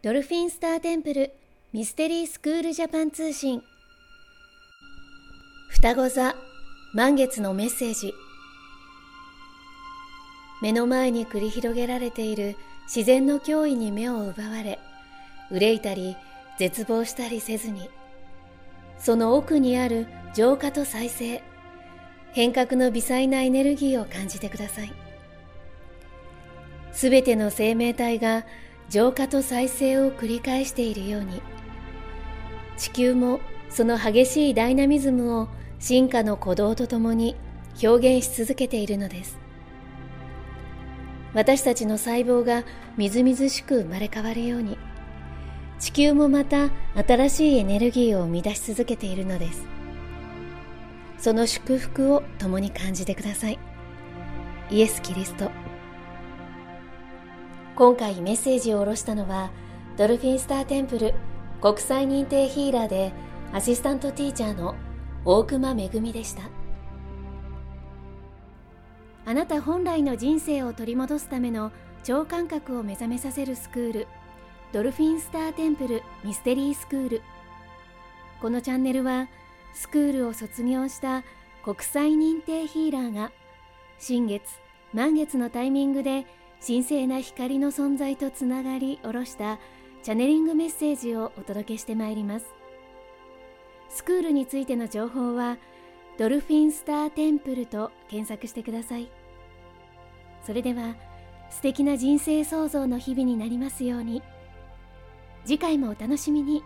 ドルフィンスターテンプルミステリースクールジャパン通信。双子座満月のメッセージ。目の前に繰り広げられている自然の脅威に目を奪われ憂いたり絶望したりせずに。その奥にある浄化と再生。変革の微細なエネルギーを感じてください。すべての生命体が浄化と再生を繰り返しているように。地球もその激しいダイナミズムを進化の鼓動とともに表現し続けているのです。私たちの細胞がみずみずしく生まれ変わるように地球もまた新しいエネルギーを生み出し続けているのです。その祝福を共に感じてください。イエス・キリスト。今回メッセージを下ろしたのはドルフィンスターテンプル国際認定ヒーラーでアシスタントティーチャーの大熊めぐみでした。あなた本来の人生を取り戻すための超感覚を目覚めさせるスクールドルフィンスターテンプルミステリースクール。このチャンネルはスクールを卒業した国際認定ヒーラーが新月満月のタイミングで神聖な光の存在とつながり下ろしたチャネリングメッセージをお届けしてまいります。スクールについての情報はドルフィンスターテンプルと検索してください。それでは素敵な人生創造の日々になりますように。次回もお楽しみに。